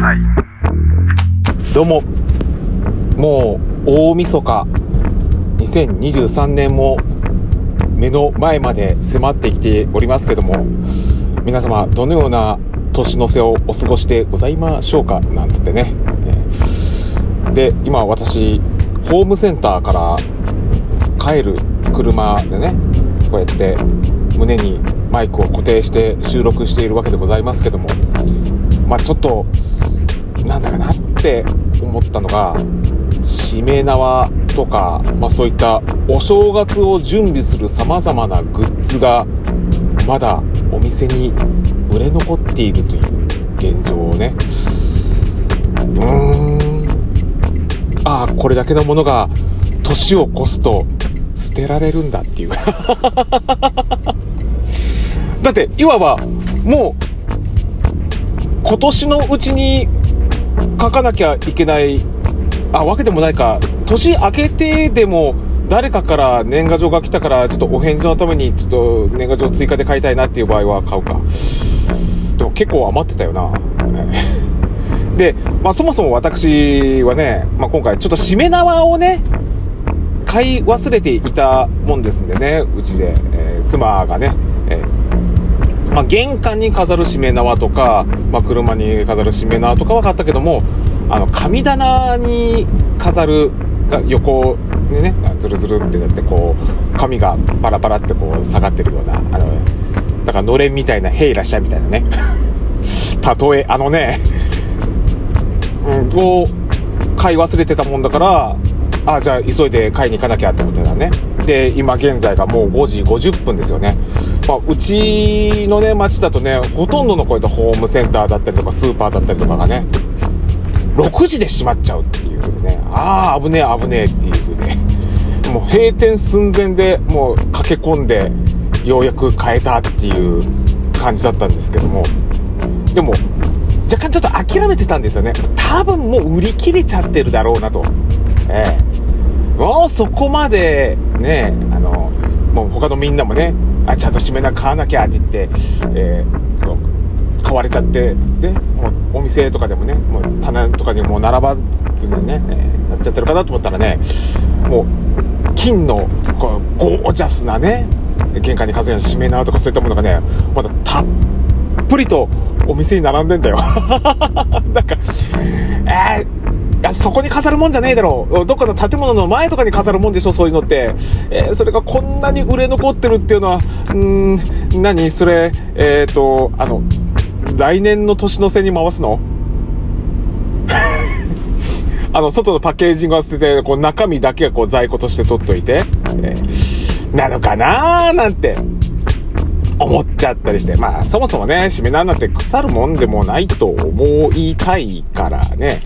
さい。どうも。もう大晦日。2023年も目の前まで迫ってきておりますけども皆様どのような年の瀬をお過ごしでございましょうか？なんつってね。で今私ホームセンターから帰る車でねこうやって胸にマイクを固定して収録しているわけでございますけどもまあちょっとなんだかなって思ったのがしめ縄とか、まあ、そういったお正月を準備するさまざまなグッズがまだお店に売れ残っているという現状をね。うーん。ああこれだけのものが年を越すと捨てられるんだっていう。だっていわばもう今年のうちに書かなきゃいけないあわけでもないか。年明けてでも誰かから年賀状が来たからちょっとお返事のためにちょっと年賀状追加で買いたいなっていう場合は買うか。でも結構余ってたよなで、まあ、そもそも私はね、まあ、今回ちょっとしめ縄をね買い忘れていたもんですんでねうちで、えー、妻がね、まあ、玄関に飾るしめ縄とか、まあ、車に飾るしめ縄とかは買ったけどもあの神棚に飾る横にねズルズルってなってこう紙がバラバラってこう下がってるようなあのだからのれんみたいな「へいらっしゃい」みたいなね。例えあのねうんを買い忘れてたもんだからあじゃあ急いで買いに行かなきゃって思ってたね。で今現在がもう5時50分ですよね、まあ、うちのね町だとねほとんどのこういったホームセンターだったりとかスーパーだったりとかがね6時で閉まっちゃうっていう風でね。ああ危ねえ危ねえっていう風でもう閉店寸前でもう駆け込んでようやく買えたっていう感じだったんですけども。でも若干ちょっと諦めてたんですよね。多分もう売り切れちゃってるだろうなと。ええ。もうそこまでねあのもう他のみんなもねあちゃんと締めな買わなきゃって言って、えー、買われちゃってでもうお店とかでもねもう棚とかにも並ばずにね、えー、なっちゃってるかなと思ったらねもう金のこうゴージャスなね玄関に飾るような締め縄とかそういったものがねまだたっぷりとお店に並んでんだよ。なんかえーいや、そこに飾るもんじゃねえだろ。どっかの建物の前とかに飾るもんでしょ、そういうのって。えー、それがこんなに売れ残ってるっていうのは、うーん、何？それ、えっ、ー、と、あの、来年の年の瀬に回すの？あの、外のパッケージングは捨てて、こう中身だけはこう在庫として取っといて、えー、なのかなーなんて。思っちゃったりして。まあ、そもそもね、しめ縄なんて腐るもんでもないと思いたいからね、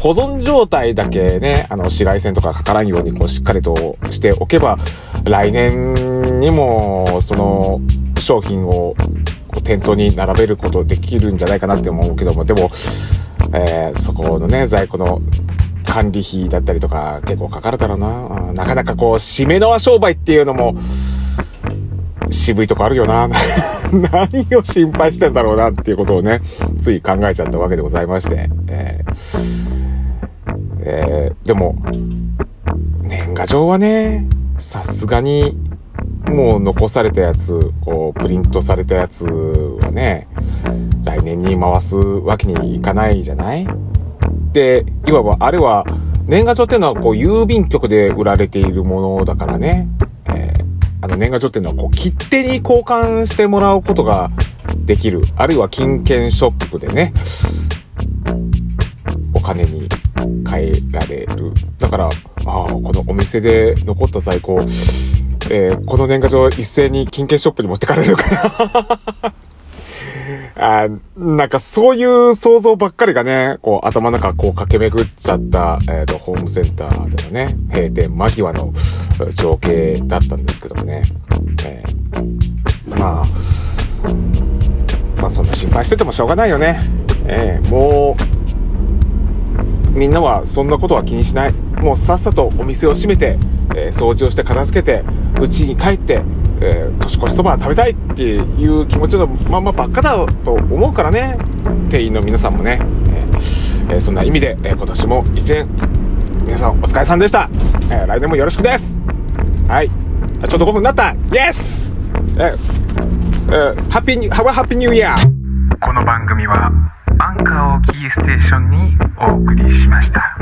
保存状態だけね、あの、紫外線とかかからんようにこうしっかりとしておけば、来年にも、その、商品をこう店頭に並べることできるんじゃないかなって思うけども、でも、えー、そこのね、在庫の管理費だったりとか結構かかるだろうな。なかなかこう、締め縄商売っていうのも、渋いとこあるよな。何を心配してんだろうなっていうことをね、つい考えちゃったわけでございまして。えーえー、でも、年賀状はね、さすがに、もう残されたやつ、こう、プリントされたやつはね、来年に回すわけにいかないじゃない？で、いわばあれは、年賀状っていうのはこう郵便局で売られているものだからね。あの年賀状っていうのはこう切手に交換してもらうことができる。あるいは金券ショップでね、お金に変えられる。だから、ああ、このお店で残った在庫、えー、この年賀状一斉に金券ショップに持ってかれるかな あなんかそういう想像ばっかりがね、こう頭の中こう駆け巡っちゃった、えっ、ー、と、ホームセンターでのね、閉店間際の情景だったんですけどもね。えー、まあ、まあそんな心配しててもしょうがないよね。えー、もう、みんなはそんなことは気にしない。もうさっさとお店を閉めて、えー、掃除をして片付けて、家に帰って、えー、年越しそば食べたいっていう気持ちのまんまばっかだと思うからね店員の皆さんもね、えーそんな意味で、えー今年も一年、皆さんお疲れさんでした。えー来年もよろしくです。はい。あちょうど5分になったイエスえー、えー、ハッピーニュー、ハワハッピーニューイヤーこの番組はアンカーをキーステーションにお送りしました。